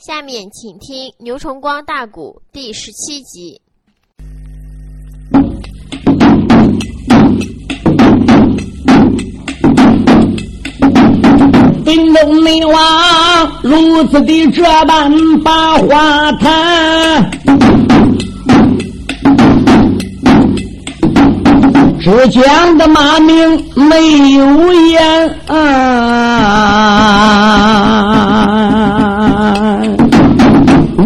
下面请听《牛崇光大鼓》第十七集。顶东女王如此的这般把话谈，只讲的马名没有言，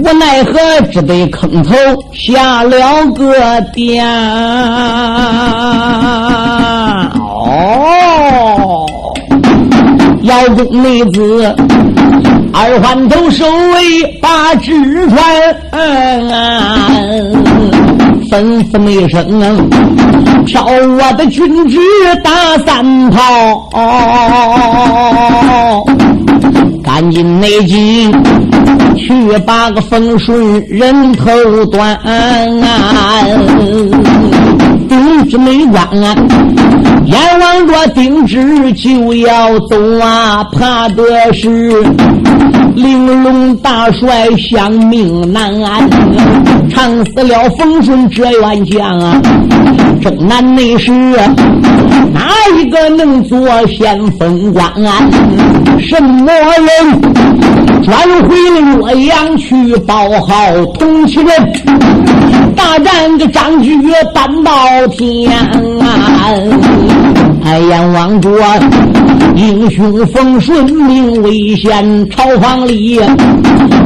无奈何只得坑头下了个点。哦。腰弓妹子，二环头守卫把纸传，吩咐一声，挑我的军职打三炮，赶紧内急去把个风顺人头断。丁之没关，眼望着丁之就要走啊，怕的是玲珑大帅相命难安，长死了风顺这员将啊，正南内是哪一个能做先锋官啊？什么人转回洛阳去报号同亲人？大战个张举半到天啊，哎呀，望着英雄风顺名为先，朝房里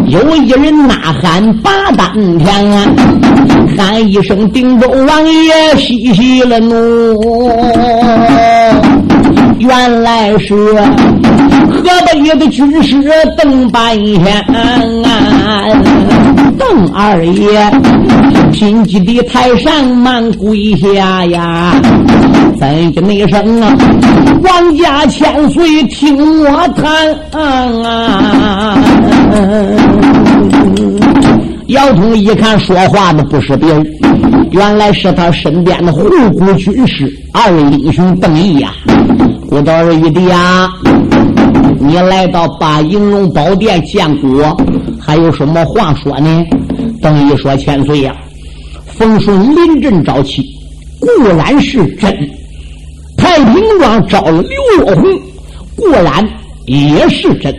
有一人呐喊八丹天，喊一声定州王爷息息了怒，原来是河北的军师邓半仙。邓二爷心急的台上忙跪下呀，怎的那声啊？王家千岁听我谈啊！姚通一看说话的不是别人，原来是他身边的护国军师二位英雄邓毅呀！我的二弟呀，你来到八银龙宝殿见过。还有什么话说呢？邓毅说：“千岁呀，冯顺临阵招妻固然是真，太平庄招了刘若红固然也是真。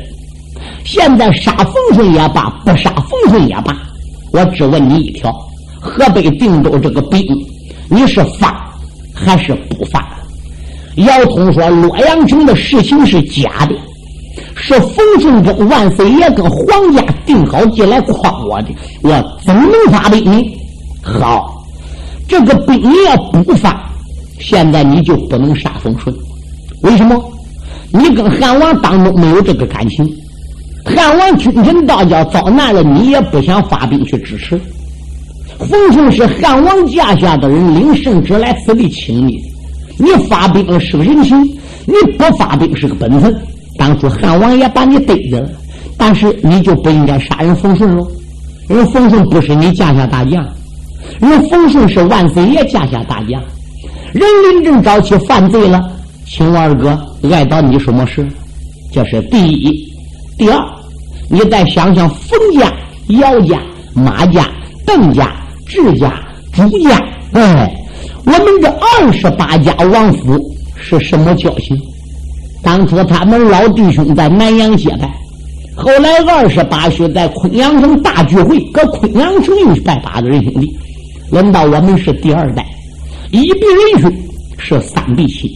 现在杀冯顺也罢，不杀冯顺也罢，我只问你一条：河北定州这个兵，你是发还是不发？”姚通说：“洛阳城的事情是假的。”是冯顺跟万岁爷跟皇家定好计来诓我的，我怎能发兵呢？好，这个兵你要不发，现在你就不能杀冯顺。为什么？你跟汉王当中没有这个感情，汉王君臣到家遭难了，你也不想发兵去支持。冯顺是汉王家下的人，领圣旨来此地请你，你发兵了是个人情，你不发兵是个本分。当初汉王爷把你逮着了，但是你就不应该杀人冯顺喽。人冯顺不是你家下大将，人冯顺是万岁爷家下大将。人临阵招起犯罪了，请我二哥碍到你什么事？这是第一。第二，你再想想冯家、姚家、马家、邓家、智家、朱家，哎，我们这二十八家王府是什么交情？当初他们老弟兄在南阳结拜，后来二十八岁在昆阳城大聚会，搁昆阳城又拜八个人兄弟。轮到我们是第二代，一比人兄是三比七，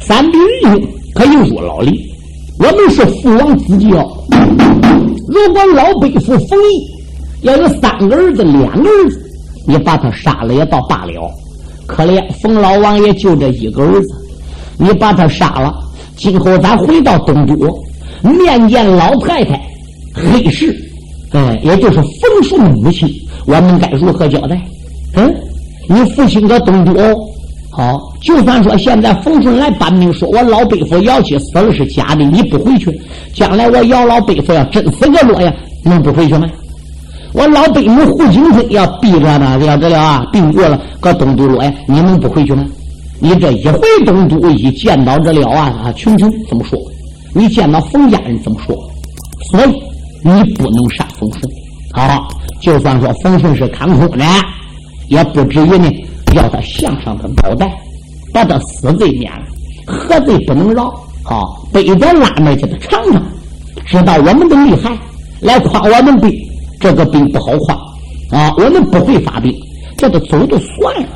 三比人兄可以入老李。我们是父王子继哦。如果老伯父冯毅要有三个儿子、两个儿子，你把他杀了也倒罢了。可怜冯老王爷就这一个儿子，你把他杀了。今后咱回到东都，面见老太太黑氏，嗯，也就是冯顺母亲，我们该如何交代？嗯，你父亲搁东都，好，就算说现在冯顺来搬命，说我老伯父姚七死了是假的，你不回去，将来我姚老伯父要真死个洛阳，能不回去吗？我老伯母胡景春要逼着呢，要知道啊，病过了搁东都洛阳，你能不回去吗？你这一回东都，一见到这了啊啊，群群怎么说？你见到冯家人怎么说？所以你不能杀冯顺。好，就算说冯顺是看空的，也不至于呢，要他项上的脑袋，把他死罪免了，何罪不能饶？好，背着拉面去他尝尝，知道我们的厉害，来夸我们兵，这个兵不好夸啊！我们不会发兵，叫他走就算了。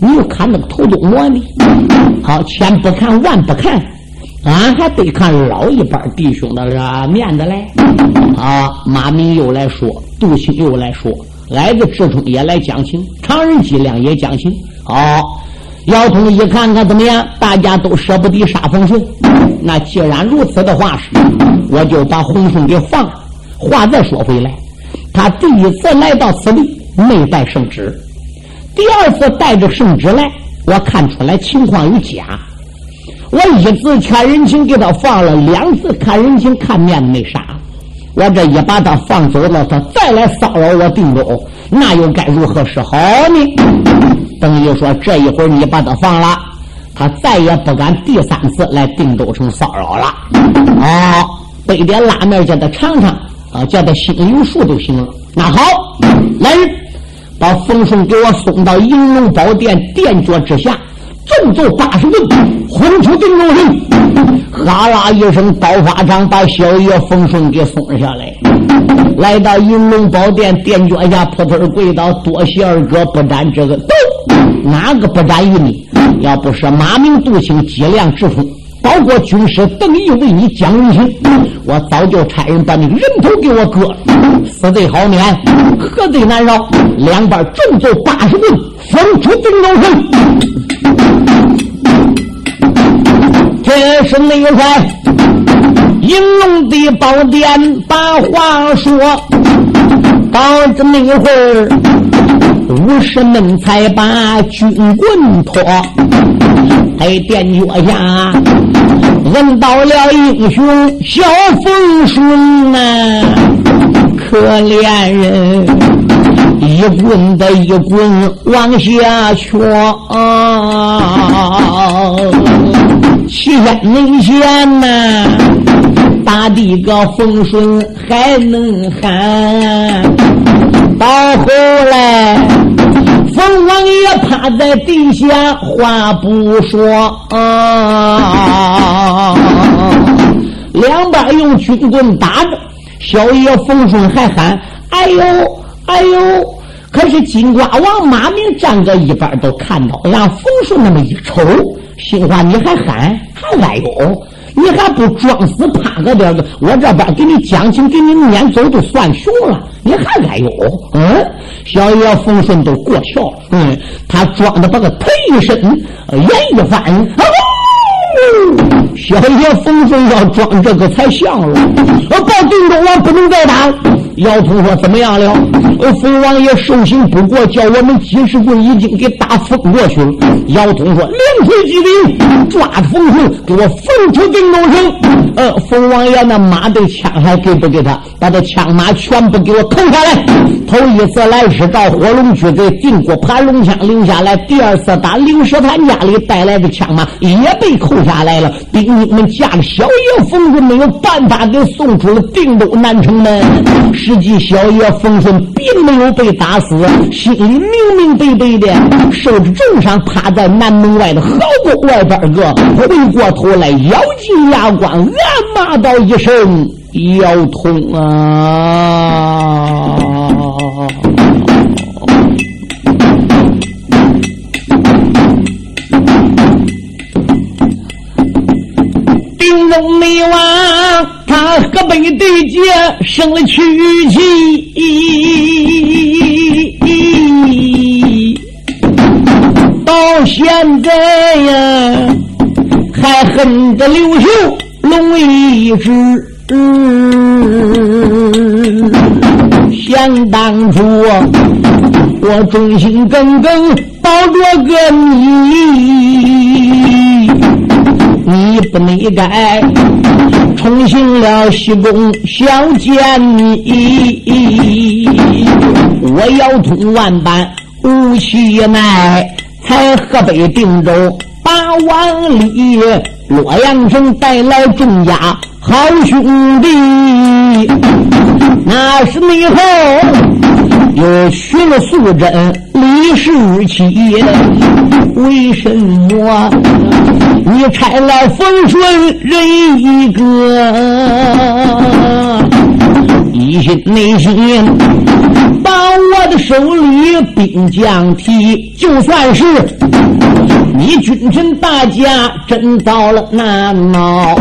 你又看那个头都磨的，好，千不看万不看，俺还得看老一辈弟兄的面子嘞。啊，马明又来说，杜兴又来说，矮子志忠也来讲情，常人脊梁也讲情。好，姚通一看看怎么样？大家都舍不得杀冯顺，那既然如此的话，是我就把洪顺给放了。话再说回来，他第一次来到此地没带圣旨。第二次带着圣旨来，我看出来情况有假。我一次看人情给他放了，两次看人情看面子没啥。我这一把他放走了，他再来骚扰我定州，那又该如何是好呢？等于说这一会儿你把他放了，他再也不敢第三次来定州城骚扰了。啊，备点拉面叫他尝尝，啊，叫他心里有数就行了。那好，来人。把冯顺给我送到银龙宝殿殿脚之下，重奏八十棍，轰出定州城。哈啦一声，刀法掌把小爷冯顺给送下来，来到银龙宝殿殿脚下，扑通跪倒，多谢二哥不沾这个。哪个不沾于你？要不是马明杜兴脊梁直冲。包括军师邓毅为你讲人情，我早就差人把那个人头给我割了。死罪好免，何罪难饶？两边重奏八十棍，封出定州城。天是内帅，银龙的宝殿把话说，到这么一会儿，武士们才把军棍脱。在殿脚下，问到了英雄小风顺呐，可怜人一棍子一棍往下戳，七天内线呐，打的个冯顺还能喊，到后来。冯王爷趴在地下，话不说。啊，两边用军棍打着，小爷冯顺还喊：“哎呦，哎呦！”可是金瓜王马明站在一边都看到，让冯顺那么一瞅，心话：“你还喊，还哎呦！”你还不装死趴个点子？我这边给你讲情，给你撵走就算熊了，你还敢有？嗯，小爷风顺都过桥了。嗯，他装的把个腿一伸，眼一翻，小爷风顺要装这个才像了。我报定州我不能再打。姚通说：“怎么样了？冯王爷受刑不过，叫我们几十棍已经给打疯过去了。”姚通说：“连推几兵，抓住冯顺，给我封出定州城。呃，冯王爷那马的枪还给不给他？把他枪马全部给我扣下来。头一次来是到火龙举给定国盘龙枪留下来，第二次打刘石滩家里带来的枪马也被扣下来了。兵丁们架着小爷冯顺没有办法给送出了定州南城门。实际小爷冯顺并没有被打死，心里明明白白的受着重伤，趴在南门外的壕沟外边个，回过头来咬紧牙关，暗骂道一声：“腰痛啊！”中没完。他河北对接生了屈气，到现在呀还恨着刘秀龙一只。想当初我忠心耿耿保着个，你不能改。重行了西宫想见你，我要通万般无气奈，才河北定州八万里，洛阳城带来众家好兄弟。那是你后又娶了素贞李氏妻，为什么你拆了丰顺人一个？一心内心把我的手里兵将提，就算是你君臣大家真遭了难恼，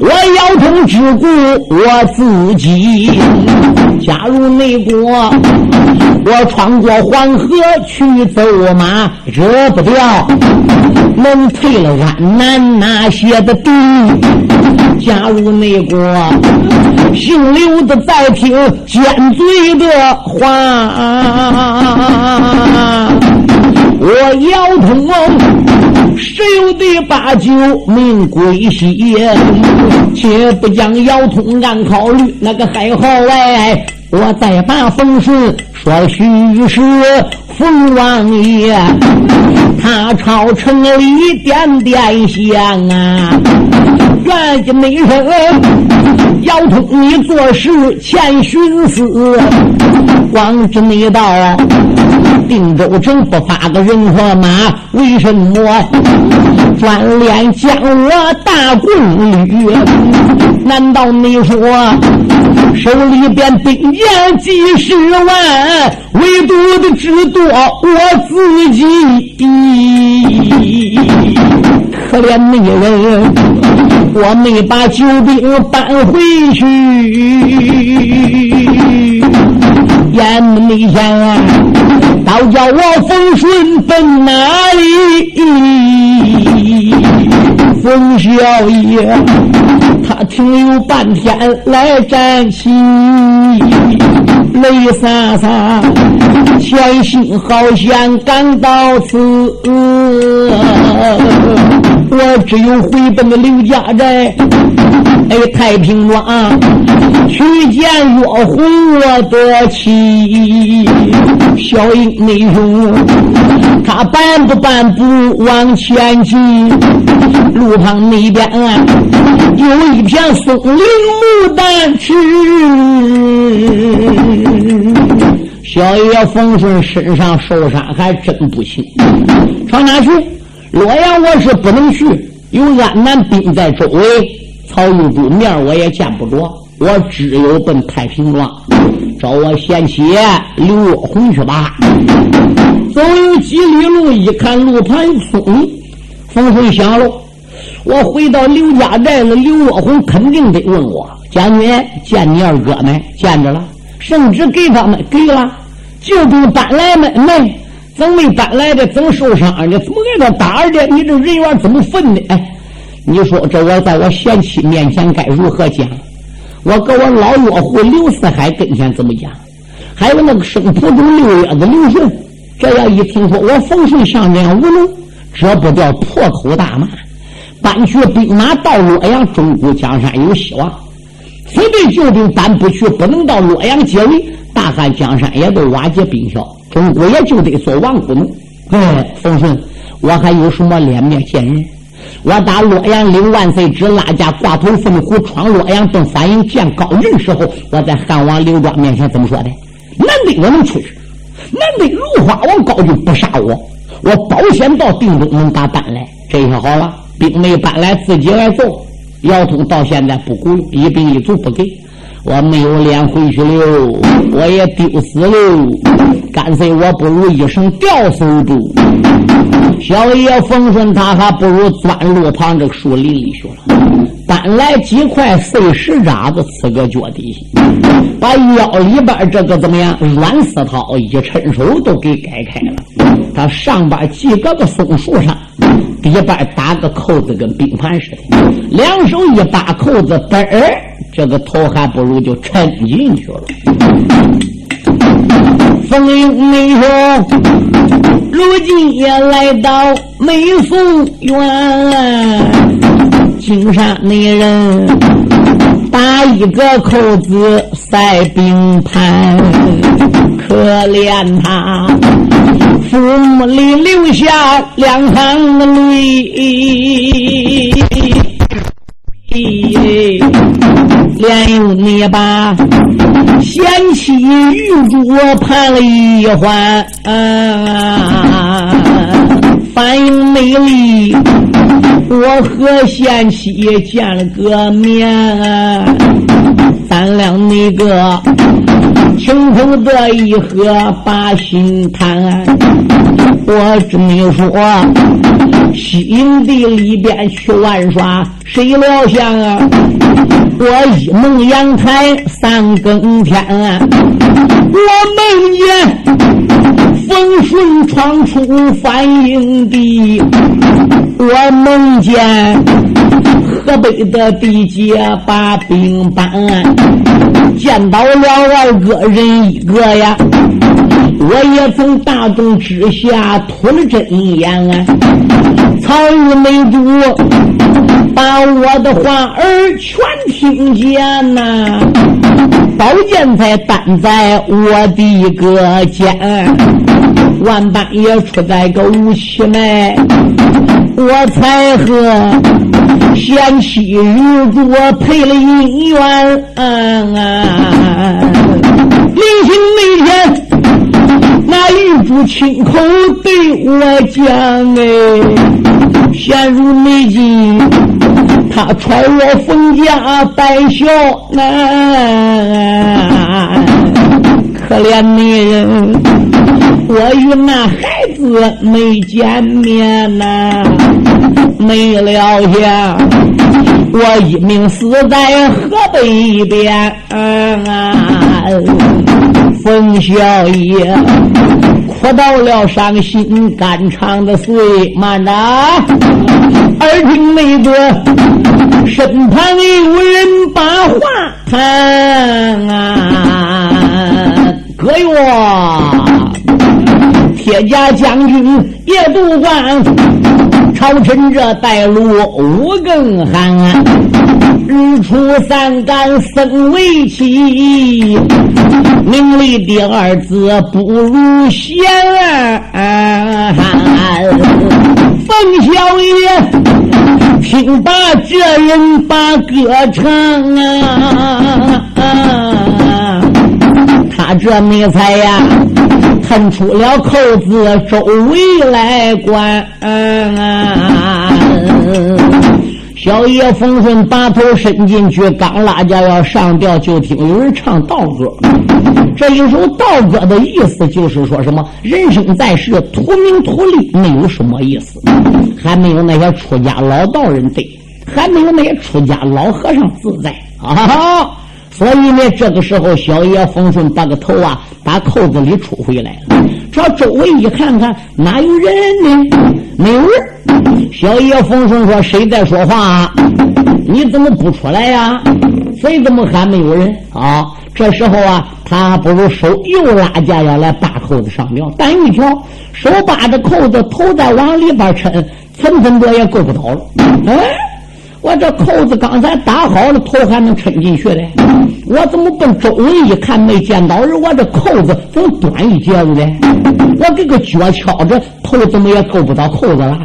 我腰痛只顾我自己。假如内国，我穿过黄河去走马，惹不掉，能退了安南那些的地。假如内国，姓刘的再听奸贼的话，我腰痛，十有的八九命归西。且不将腰痛暗考虑，那个还好哎。我再把风顺说许是，冯王爷他朝城里点点香啊，原计没生，腰痛你做事欠寻思，光知你道定州城不发个人和马，为什么专连将我大棍捋？难道你说？手里边兵将几十万，唯独的只多我自己。可怜那人，我没把救兵搬回去。眼没见，倒叫我风顺奔哪里？冯小爷。他停留半天来站起，泪洒洒，前心好像赶到此。我只有回奔的刘家寨，哎，太平庄去见岳红我的妻。小英内兄，他半步半步往前进，路旁那边啊有一片松林牡丹枝。小爷冯顺身上受伤还真不轻，上哪去？洛阳我是不能去，有安南兵在周围，曹玉珠面我也见不着，我只有奔太平庄，找我贤妻刘若红去吧。走有几里路，一看路旁有松林，冯顺想了，我回到刘家寨了，刘若红肯定得问我：将军见你二哥没？见着了。圣旨给他们给了，救兵搬来没？没。怎么没搬来的？怎么受伤的？怎么挨他打的？你这人缘怎么分的？哎，你说这我在我贤妻面前该如何讲？我搁我老岳父刘四海跟前怎么讲？还有那个生途中六月子刘顺，这要一听说我冯顺上这样无能，这不叫破口大骂？搬去兵马到洛阳，中国江山有希望；非得救兵搬不去，不能到洛阳解围，大汉江山也都瓦解兵消。中国也就得做亡国奴。哎，冯顺，我还有什么脸面见人？我打洛阳领万岁旨，拉架挂头凤虎，闯洛阳奔反营见高人时候，我在汉王刘庄面前怎么说的？难得我能出去，难得如花王高就不杀我，我保险到定中能把搬来。这下好了，兵没搬来，自己来揍。姚通到现在不顾一兵一卒不给。我没有脸回去了，我也丢死了，干脆我不如一声吊死住。小爷冯顺他还不如钻路旁这树林里去了，搬来几块碎石渣子，刺个脚底下，把腰里边这个怎么样软丝绦一抻手都给改开了。他上边系个个松树上，底边打个扣子，跟冰盘似的，两手一扒扣子，嘣儿。这个头还不如就沉进去了。冯英梅说：“如今也来到美凤园，金山那人打一个扣子。”塞冰盘，可怜他父母里留下两行泪，连有你把贤妻玉主盼了一环，反应美丽，我和贤妻见了个面。咱俩那个清风的一河把心谈，我只没说西营地里边去玩耍，谁料想啊，我一梦阳台三更天，我梦见风顺闯出反营地，我梦见。河北的地界把兵搬，见到了二个人一个呀，我也从大众之下吐了真言啊。曹玉梅主把我的话儿全听见呐，宝剑才担在我的一个肩，万般也出在个无期内，我才和。贤妻如主配了姻缘，临行那天，那玉珠亲口对我讲：“哎，贤如美金，他揣我冯家带孝男，可怜的人，我与那孩子没见面呐。”没了下，我一命死在河北边啊。冯小爷哭到了伤心肝肠的碎，慢着，耳听那个身旁有人把话谈啊，哥哟，铁甲将军叶渡关。朝臣这带路五更寒，日出三竿僧为起，名利第二字不如贤。冯小爷，听罢这人把歌唱啊，他这没才呀。喷出了扣子，周围来观。小叶风顺把头伸进去，刚拉架要上吊，就听有人唱道歌。这一首道歌的意思就是说什么？人生在世，图名图利，没有什么意思，还没有那些出家老道人对，还没有那些出家老和尚自在啊。所以呢，这个时候，小叶风顺把个头啊，把扣子里出回来了。朝周围一看看，哪有人呢？没有人。小叶风顺说：“谁在说话？你怎么不出来呀？谁怎么喊没有人啊？”这时候啊，他不如手又拉架要来扒扣子上吊，但一瞧，手扒着扣子，头再往里边抻，分分钟也够不着了。哎。我这扣子刚才打好了，头还能抻进去嘞。我怎么奔周围一看没见到人？我这扣子怎么短一截子嘞？我这个脚敲着，头怎么也够不到扣子了？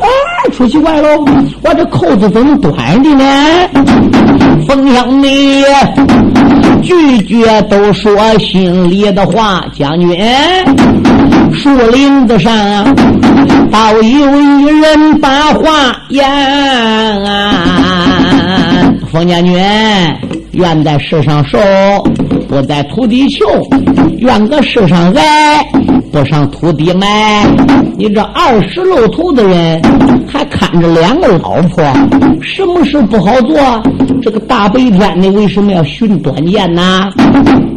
啊，出奇怪喽！我这扣子怎么短的呢？冯香梅句句都说心里的话，将军。树林子上，倒有一人把话言。冯将军，愿在世上受，不在土地求；愿搁世上来，不上土地埋。你这二十露头的人，还看着两个老婆，什么事不好做？这个大白天的，为什么要寻短见呢？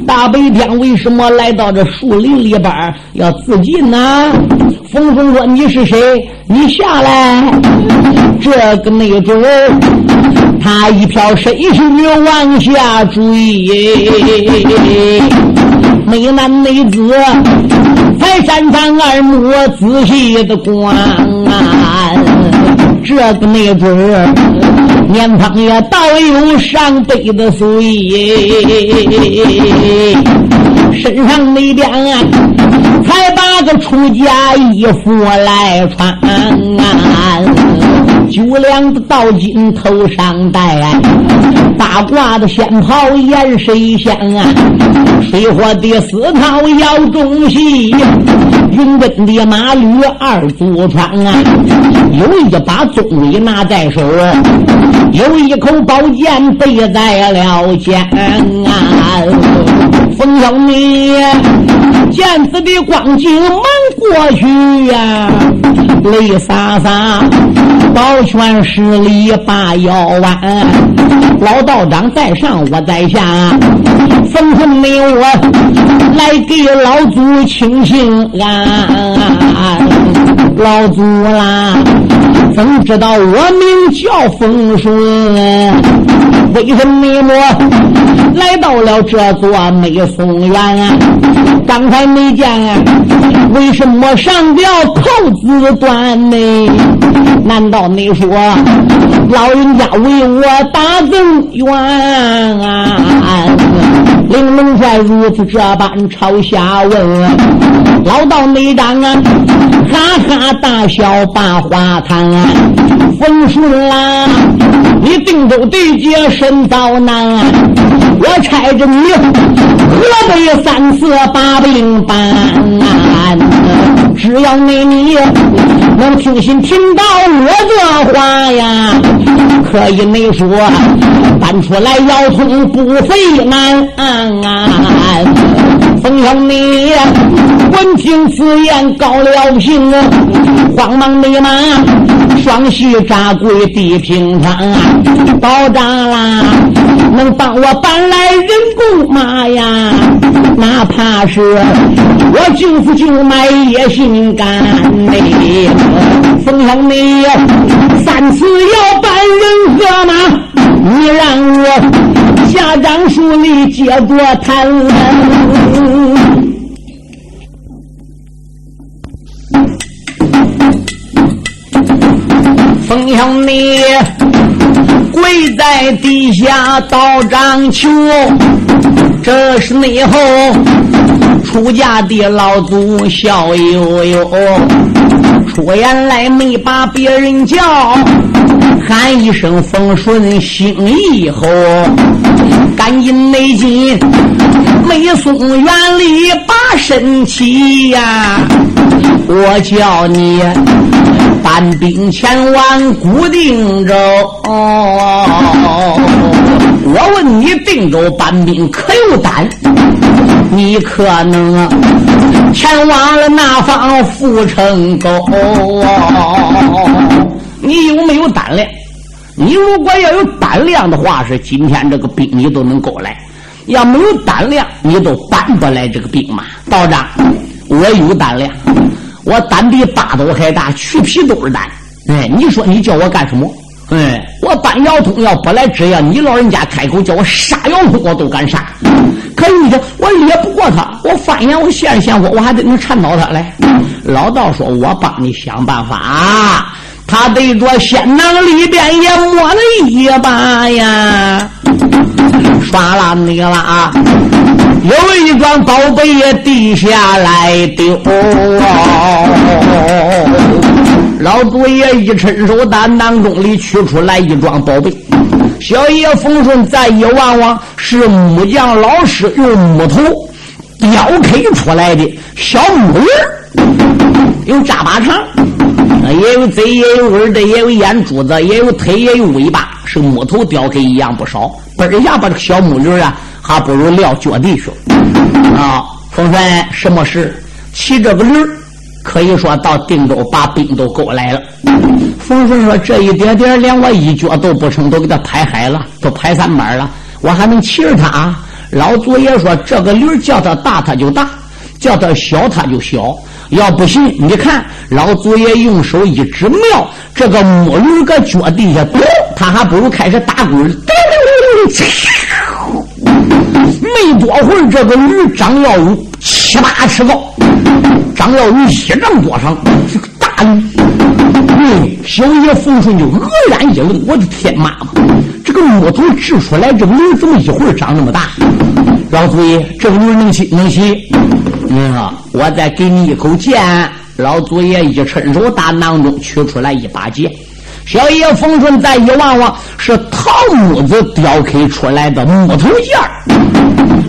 大白天为什么来到这树林里边要自尽呢？冯峰说：“你是谁？你下来。”这个那主他一飘身形往下追，美男美子才山上二目仔细的观啊。这个没准儿年方也倒有上辈的岁，身上那边啊，才把个出家衣服来穿啊。九两的道金头上戴，八卦的仙袍颜谁香啊？水火的四套要中戏，云奔的马驴二足穿啊！有一把宗威拿在手，有一口宝剑背在了肩啊！风小你见此的光景，忙过去呀，泪洒洒。保全十里把腰弯，老道长在上，我在下，吩咐你我来给老祖请行安。老祖啦，怎知道我名叫风顺？为什么我来到了这座美松园？刚才没见啊，为什么上吊扣子断呢？难道你说老人家为我打赠冤？玲珑帅如此这般朝下问，老道内长啊，哈哈大笑把话谈。冯顺啦，你定州对接身遭难，我差着你河北三次把兵搬。只要你你能听心听到我的话呀，可以没说搬出来腰痛不费难。冯小你闻听此言高了平，慌忙立马双膝扎跪地平川，保障啦，能帮我搬来人工马呀？哪怕是我就死就埋也心甘嘞。冯小你三次要搬人和马，你让我下张书里接过谈。冯小你跪在地下道长求，这是内后出家的老祖笑悠悠，出言来没把别人叫，喊一声风顺心意后，赶紧内进没松园里把身起呀，我叫你。搬兵前往古定州，我问你，定州搬兵可有胆？你可能前往了那方阜成沟？你有没有胆量？你如果要有胆量的话，是今天这个兵你都能够来；要没有胆量，你都搬不来这个兵马。道长，我有胆量。我胆比八斗还大，去皮都是胆。哎，你说你叫我干什么？哎，我搬姚通要不来，只要你老人家开口叫我杀姚通，我都敢杀。可你说我猎不过他，我翻眼我现现我，我还得能缠到他来。老道说：“我帮你想办法。”他对着仙囊里边也摸了一把呀，刷啦你了啊！有一桩宝贝也地下来丢，老祖爷一伸手，担当中里取出来一桩宝贝。小爷风顺再一望望，是木匠老师用木头雕刻出来的小木人，有扎巴长，也有嘴，也有耳朵，也有眼珠子，也有腿，也有尾巴，是木头雕刻一样不少。嘣一下把这个小木人啊！还不如撂脚地去啊！风顺什么事？骑这个驴可以说到定州把兵都勾来了。冯顺说：“这一点点连我一脚都不成，都给他拍海了，都拍三板了，我还能骑着他？”老祖爷说：“这个驴叫他大，他就大；叫他小，他就小。要不行，你看老祖爷用手一指瞄，这个木驴搁脚底下咚，他还不如开始打滚没多会儿，这个驴张耀武七八尺高，长要有一丈多长，是个大驴。嗯，小爷冯顺就愕然一愣，我的天妈！这个木头制出来这个驴怎么一会儿长那么大？老祖爷，这个驴能骑能骑？嗯啊，我再给你一口剑。老祖爷一伸手，打囊中取出来一把剑。小爷冯顺再一望望，是桃木子雕刻出来的木头剑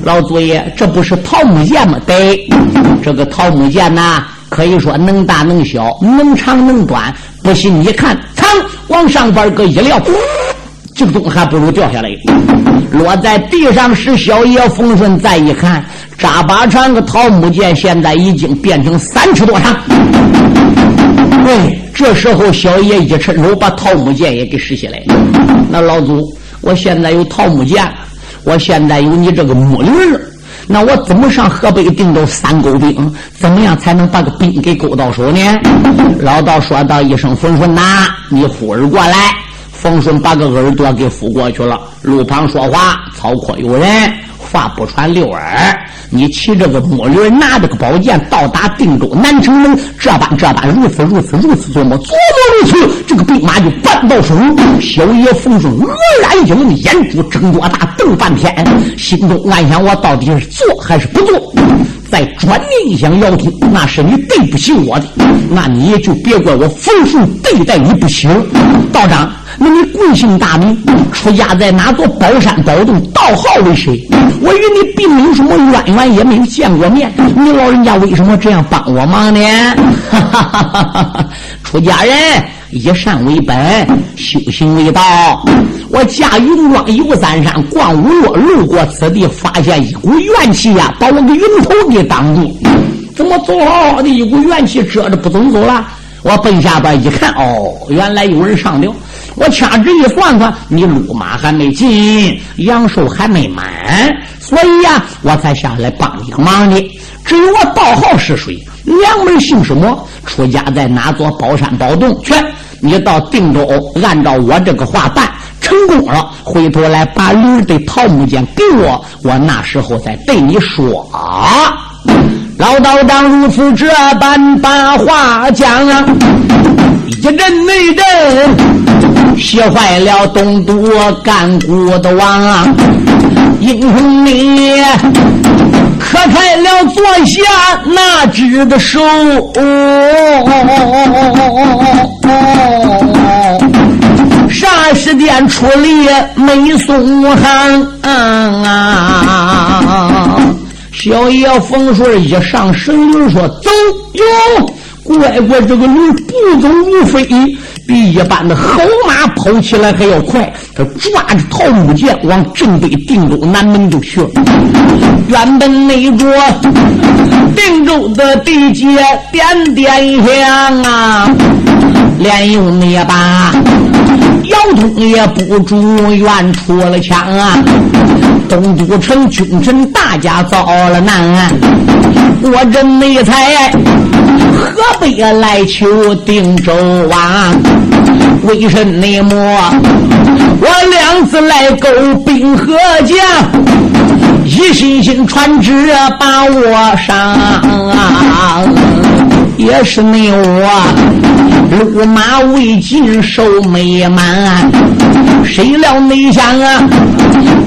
老祖爷，这不是桃木剑吗？对，这个桃木剑呐，可以说能大能小，能长能短。不信你看，噌往上边搁一撂，这个东西还不如掉下来。落在地上是小爷冯顺，再一看，扎巴长个桃木剑，现在已经变成三尺多长。对。这时候，小爷一伸手，把桃木剑也给拾起来。那老祖，我现在有桃木剑，我现在有你这个木驴儿，那我怎么上河北定州三沟兵？怎么样才能把个兵给勾到手呢？老道说道一声：“冯顺呐，你呼儿过来。”冯顺把个耳朵给扶过去了。路旁说话，草阔有人。话不传六耳，你骑这个木驴，拿着个宝剑，到达定州南城门，这般这般，如此如此如此琢磨，琢磨如此，这个兵马就搬到手。小爷冯顺愕然一愣，眼珠睁多大，瞪半天，心中暗想：我到底是做还是不做？再转念一想，姚通，那是你对不起我的，那你也就别怪我冯顺对待你不行。道长。那你贵姓大名？出家在哪座宝山宝洞？道号为谁？我与你并没有什么渊源，也没有见过面。你老人家为什么这样帮我忙呢？哈哈哈！哈出家人以善为本，修行为道。我驾云庄游三山，逛五岳，路过此地，发现一股怨气呀，把我的云头给挡住。怎么走好好的一股怨气遮着不走走了？我奔下边一看，哦，原来有人上吊。我掐指一算算，你路马还没进，阳寿还没满，所以呀，我才下来帮你个忙的。至于我道号是谁，娘们姓什么，出家在哪座宝山宝洞？去，你到定州，按照我这个话办，成功了，回头来把驴的桃木剑给我，我那时候再对你说。老道长如此这般把话讲啊，一阵内阵，吓坏了东都干骨的王。英雄你磕开了坐下那只的手，啥时间出力没松啊小爷冯顺一上神驴说：“走哟！乖乖，这个驴不走如飞，比一般的好马跑起来还要快。他抓着桃木剑往正北定州南门就去了。原本那桌定州的地界点点香啊，连用那把。”腰通也不住愿出了枪啊！东都城君臣大家遭了难，我真没才河北来求定州王，为什么？我两次来勾兵和将，一心心传旨把我伤，也是你我。路马未尽，手没满，谁料没想啊，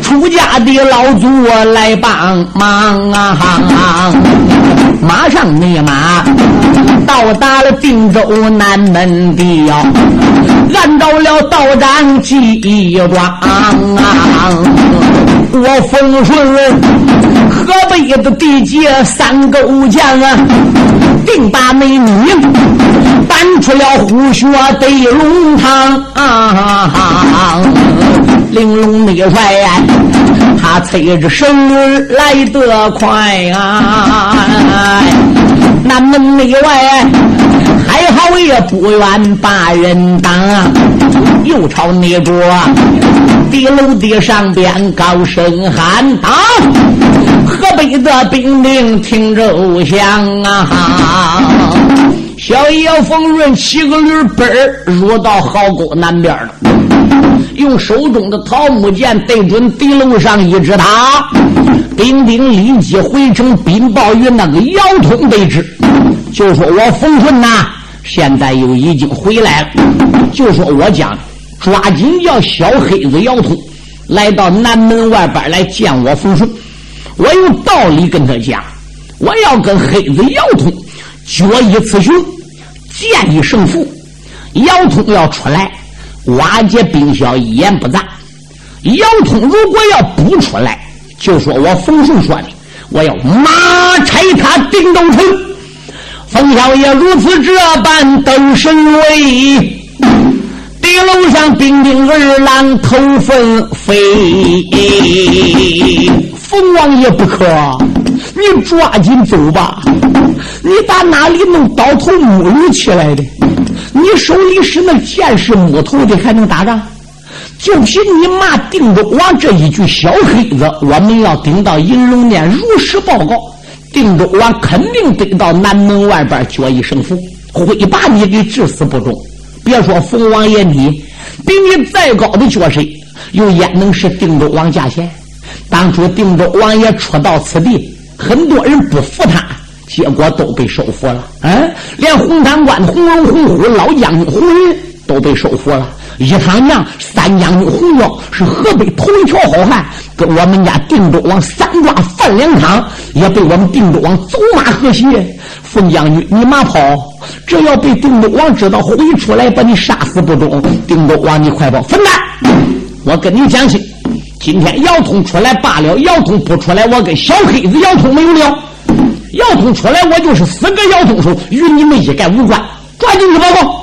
出家的老祖我来帮忙啊！马上内马到达了定州南门的哟，按照了道长计划啊！我风顺河北的地界三个武将啊，定把美女搬出了虎穴对龙堂啊！玲珑内帅，他催着神儿来得快啊！南门内外还好也不愿把人挡，又朝那桌地楼的上边高声喊啊！河北的兵丁听着响啊！小爷冯润骑个驴奔儿入到壕沟南边了，用手中的桃木剑对准敌楼上一指，他兵丁立即回城禀报于那个姚通得知，就说我冯顺呐，现在又已经回来了。就说我讲，抓紧叫小黑子姚通来到南门外边来见我冯顺。我有道理跟他讲，我要跟黑子姚通决一雌雄，见一胜负。姚通要出来，瓦解兵消，一言不杂。姚通如果要不出来，就说我冯顺说的，我要马拆他顶斗城。冯小爷如此这般登神威，地楼上兵丁二郎头分飞。冯王爷不可，你抓紧走吧。你打哪里弄刀头木驴起来的？你手里是那剑是木头的，还能打仗？就凭你骂定州王这一句小黑子，我们要顶到银龙殿如实报告，定州王肯定得到南门外边决一胜负，会把你给致死不忠。别说冯王爷你，比你再高的角色，又焉能是定州王驾贤？当初定州王爷初到此地，很多人不服他。结果都被收服了，嗯，连红坛关的红龙红虎老将军红云都被收服了。一趟娘三将军红彪是河北头一条好汉，跟我们家定州王三抓范良康也被我们定州王走马河西。冯将军，你马跑，这要被定州王知道，回出来把你杀死不中。定州王，你快跑！分蛋！我跟你讲清，今天姚通出来罢了，姚通不出来，我跟小黑子姚通没有了。姚通出来，我就是死个姚通手，与你们一概无关。抓紧去报告。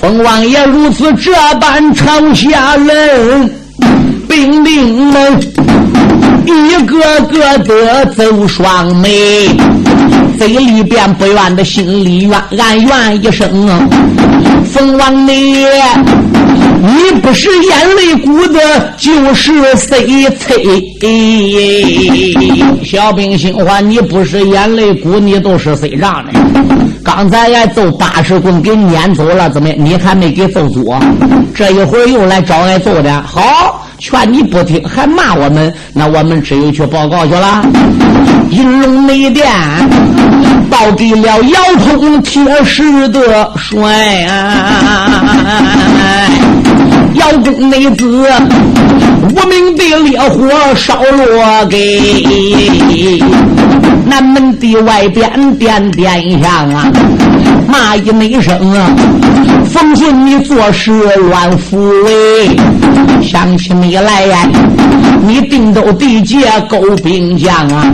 冯王爷如此这般朝下人，兵丁们一个个的走双眉，嘴里边不愿的，心里怨，暗怨一声啊。冯王爷。你不是眼泪鼓的，就是谁催？小兵心话，你不是眼泪鼓，你都是谁让的？刚才俺揍八十棍给撵走了，怎么你还没给揍足？这一会儿又来找俺揍的，好，劝你不听，还骂我们，那我们只有去报告去了。银龙内殿报给了姚通铁石的帅啊！窑中内子无名的烈火烧落给南门的外边点点响啊！骂一没声啊！奉顺你做事乱扶为，想起你来呀！你定州地界勾兵将啊！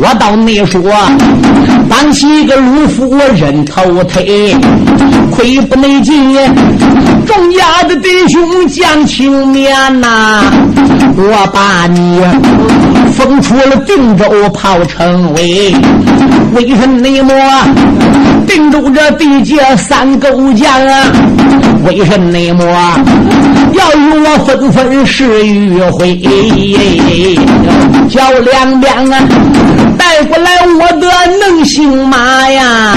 我倒没说，当起一个鲁夫人头推，亏不内进，众家的弟兄将情面呐！我把你封出了定州炮城围，为什么定州这地界三勾将？为什么要与我分分是与会？叫两边啊！带过来我的能行马呀，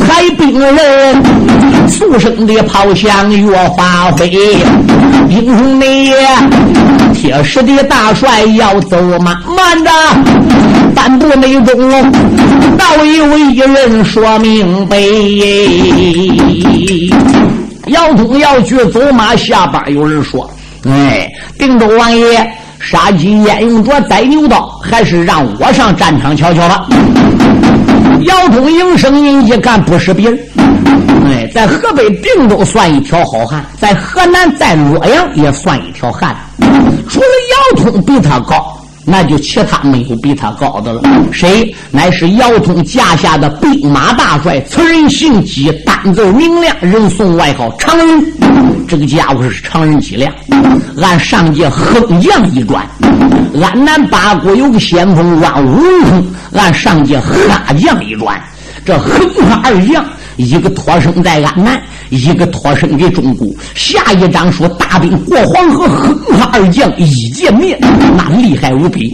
排兵人，速生的炮响越发挥，英雄的，铁石的大帅要走马，慢着，半步内中，倒有一人说明白。姚通要去走马下班，有人说：“哎，定州王爷。”杀鸡焉用着宰牛刀？还是让我上战场瞧瞧吧。姚通应声音一看，不是别人，哎，在河北定州算一条好汉，在河南在洛阳也算一条汉。除了姚通比他高。那就其他没有比他高的了。谁？乃是姚通驾下的兵马大帅，此人姓姬，单奏明亮，人送外号常人。这个家伙是常人脊梁。按上界横将一转，安南八国有个先锋万武通，按上界哈将一转，这横哈二将。一个托生在安南，一个托生给中国。下一章说大兵过黄河，横哈二将一见面，那厉害无比。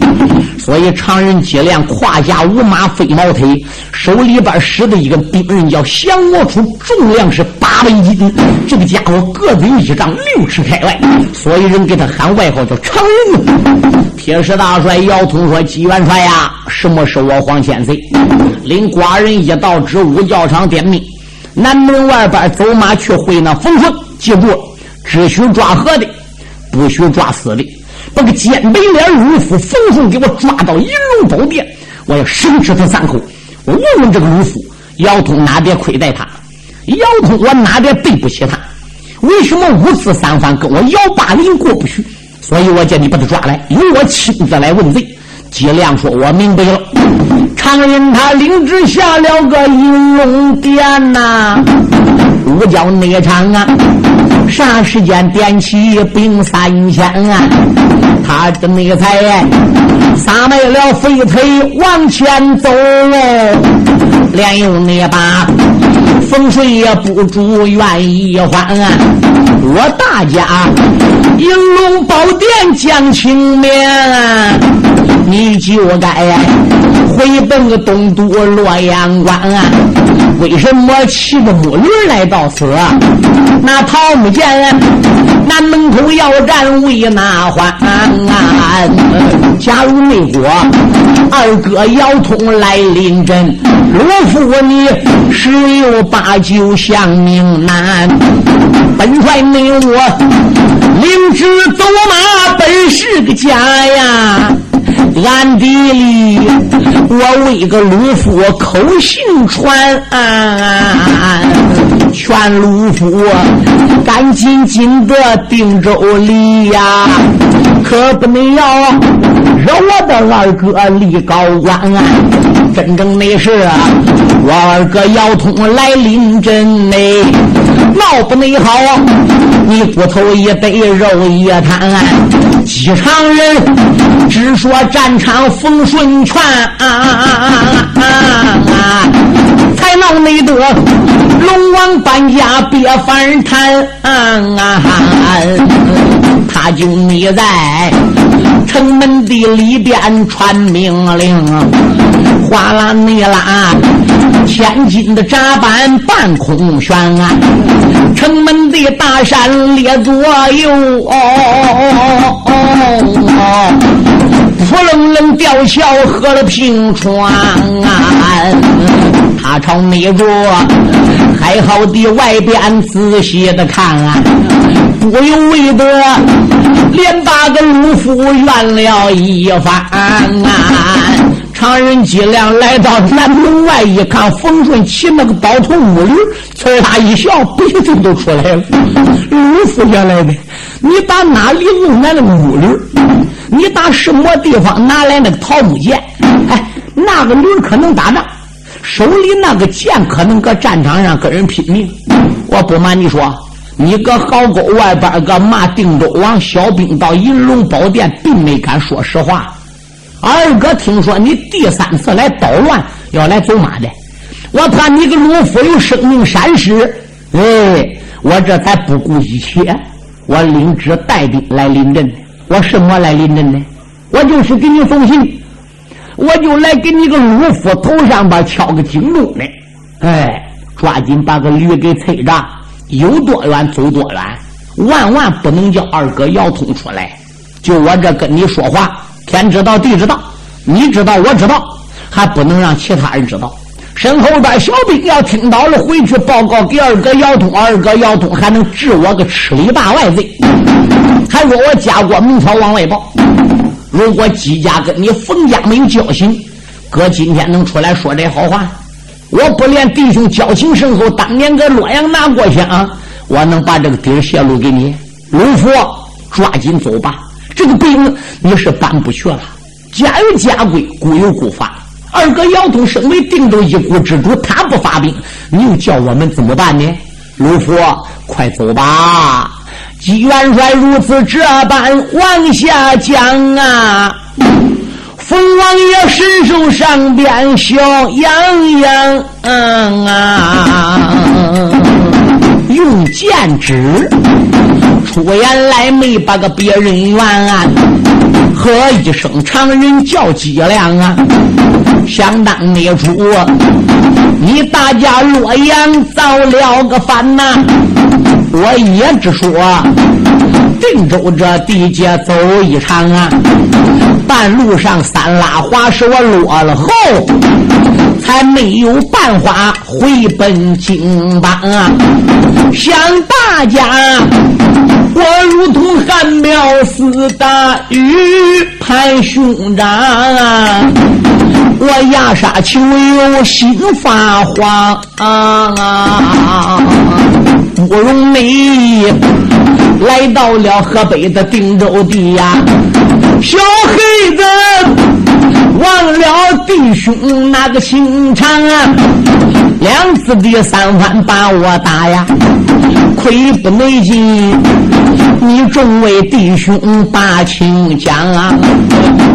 所以常人接连胯下五马飞毛腿，手里边使的一个兵刃叫降魔杵，重量是八百斤。这个家伙个子一丈六尺开外，所以人给他喊外号叫常人。铁石大帅姚通说：“纪元帅呀，什么是我黄千岁？领寡人一道旨，武教场点名。”南门外边走马去会那冯顺，记住，只许抓活的，不许抓死的。把个尖背脸鲁夫冯顺给我抓到银龙宝殿，我要生吃他三口。我问问这个鲁夫，姚通哪点亏待他？姚通我哪点对不起他？为什么五次三番跟我姚八林过不去？所以我叫你把他抓来，由我亲自来问罪。姬亮说：“我明白了。”常人他领旨下了个银龙殿呐，五教内场啊，啥时间点起兵三千啊？他这内才撒没了肥腿往前走哦，连用那把风水也不住愿意还啊！我大家银龙宝殿将青面，你就该回奔个东都洛阳关啊！为什么骑着木驴来到此？那桃木剑，南门口要战为哪还？假如没国，二哥姚通来临阵，罗夫你十有八九降命难。本帅没有我灵芝走马，本是个假呀。暗地里，我为个鲁夫口信传，劝鲁夫赶紧进得定州里呀，可不能要惹我的二哥立高官啊。真正的是我二哥姚通来临阵内，闹不内好啊！你骨头一堆，肉一贪、啊，几常人只说战场风顺全、啊啊啊啊啊啊，才闹内得龙王搬家别反弹。他就你在城门的里边传命令，哗啦你啦，千斤的闸板半空悬，啊城门的大山列左右。扑棱棱吊桥喝了平川，啊他朝你着，还好的外边仔细的看啊，不由为得连把个鲁夫怨了一番。常人脊梁来到南门外一看，冯顺骑那个宝头木驴，呲啦一笑，鼻子都出来了。鲁夫原来的，你打哪里弄来那个木驴？你打什么地方拿来那个桃木剑？哎，那个驴可能打仗，手里那个剑可能搁战场上跟人拼命。我不瞒你说，你搁壕沟外边个骂定州王小兵到银龙宝殿，并没敢说实话。二哥听说你第三次来捣乱，要来走马的，我怕你个鲁夫有生命闪失，哎，我这才不顾一切，我领旨带兵来临阵。我什么来临阵呢？我就是给你送信，我就来给你个鲁夫头上边敲个警钟呢。哎，抓紧把个驴给催着，有多远走多远，万万不能叫二哥姚通出来。就我这跟你说话，天知道地知道，你知道我知道，还不能让其他人知道。身后边小兵要听到了，回去报告给二哥姚通，二哥姚通还能治我个吃里扒外罪。还说我家国明朝往外报，如果姬家跟你冯家没有交情，哥今天能出来说这好话，我不连弟兄交情深厚，当年搁洛阳拿过去啊，我能把这个底儿泄露给你？鲁夫，抓紧走吧，这个兵你是搬不去了。家有家规，国有国法。二哥姚通身为定州一国之主，他不发兵，你又叫我们怎么办呢？鲁夫，快走吧。元帅如此这般往下讲啊，冯王爷伸手上边笑洋洋啊，用剑指出言来没把个别人怨，喝一声常人叫脊梁啊，想当年初你大家洛阳造了个反呐。我也只说，定州这地界走一场啊，半路上三拉滑石我落了后，还没有办法回本京邦啊！想大家，我如同汉庙似大雨盼兄长啊！我压沙求友心发慌啊！不容易来到了河北的定州地呀，小黑子。忘了弟兄那个情长啊，两次的三番把我打呀，亏不没劲，你众位弟兄把情讲啊，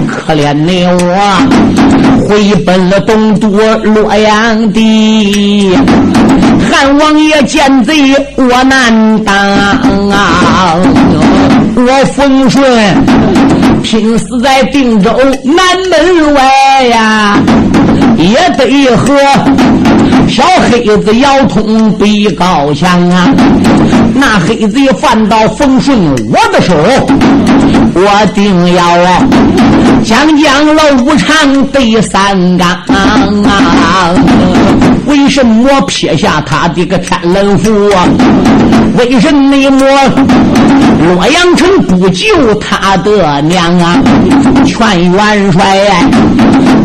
可怜的我回奔了东都洛阳的，汉王爷见贼我难当啊，我丰顺。拼死在定州南门外呀，也得喝小黑子腰痛比高强啊！那黑子反倒风顺我的手，我定要将将了五常对三纲啊！为什么撇下他的个天冷府啊？为什么洛阳城不救他的娘啊？劝元帅，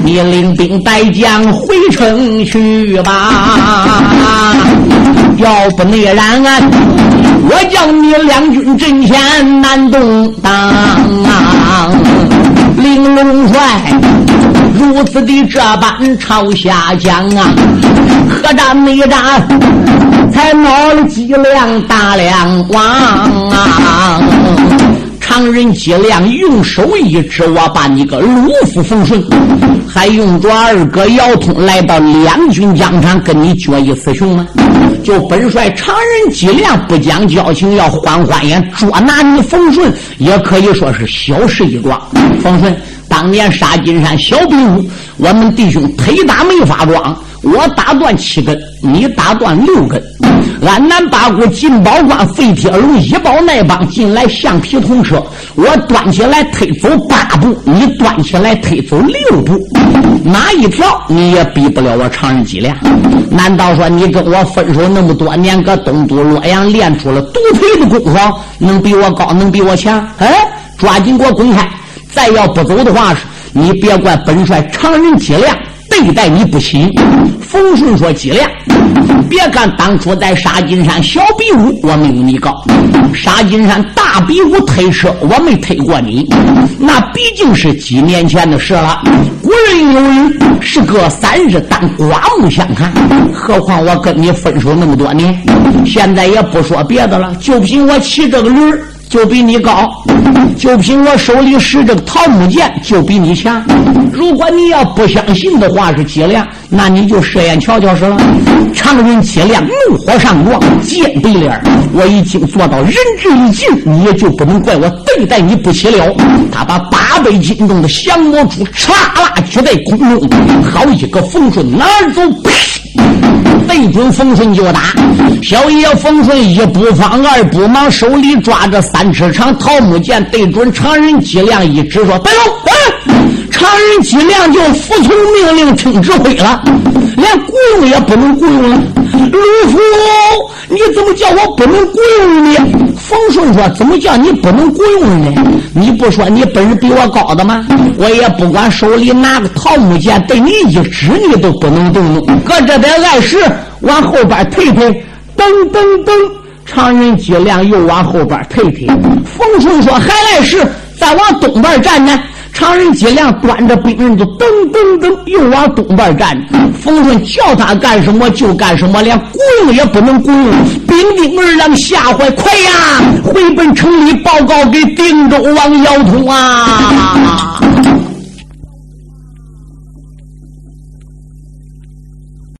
你领兵带将回城去吧。要不那然啊，我叫你两军阵前难动荡啊！玲珑帅如此的这般朝下讲啊，何战没战？才闹了几两大梁王啊！常人脊梁用手一指，我把你个鲁夫冯顺，还用着二哥姚通来到两军疆场跟你决一雌雄吗？就本帅常人脊梁不讲交情，要换换眼捉拿你冯顺，也可以说是小事一桩。冯顺当年杀金山小比武，我们弟兄腿打没法装。我打断七根，你打断六根。安南八股金宝关废铁龙一包那帮进来橡皮铜车，我端起来推走八步，你端起来推走六步，哪一条你也比不了我常人脊梁？难道说你跟我分手那么多年，搁东都洛阳练出了独腿的功夫，能比我高，能比我强？哎，抓紧给我滚开！再要不走的话，你别怪本帅常人脊梁。对待你不亲，冯顺说：“脊梁，别看当初在沙金山小比武，我没有你高；沙金山大比武推车，我没推过你。那毕竟是几年前的事了。古人有云：是隔三日当刮目相看。何况我跟你分手那么多年，现在也不说别的了，就凭我骑这个驴儿。”就比你高，就凭我手里使这个桃木剑就比你强。如果你要不相信的话是脊梁，那你就设眼瞧瞧是了。常人脊梁怒火上撞，剑对脸我已经做到仁至义尽，你也就不能怪我对待你不起了。他把八倍斤重的降魔杵唰啦举在空中，好一个风顺哪儿走？对准冯顺就打，小爷冯顺一不慌二不忙，手里抓着三尺长桃木剑，对准常人脊梁一指说：“白龙，常人脊梁就服从命令，听指挥了，连雇佣也不能雇佣了。卢夫，你怎么叫我不能雇佣你？”冯顺说：“怎么叫你不能雇佣呢？你不说你本事比我高的吗？我也不管手里拿个桃木剑，对你一指你都不能动怒。搁这边碍事，往后边退退，噔噔噔，长人脊梁又往后边退退。冯顺说：还碍事，再往东边站呢。”常人脊梁端着兵刃就噔噔噔又往东边站。冯顺叫他干什么就干什么，连雇佣也不能雇佣。兵丁二郎吓坏，快呀，回奔城里报告给定州王姚通啊！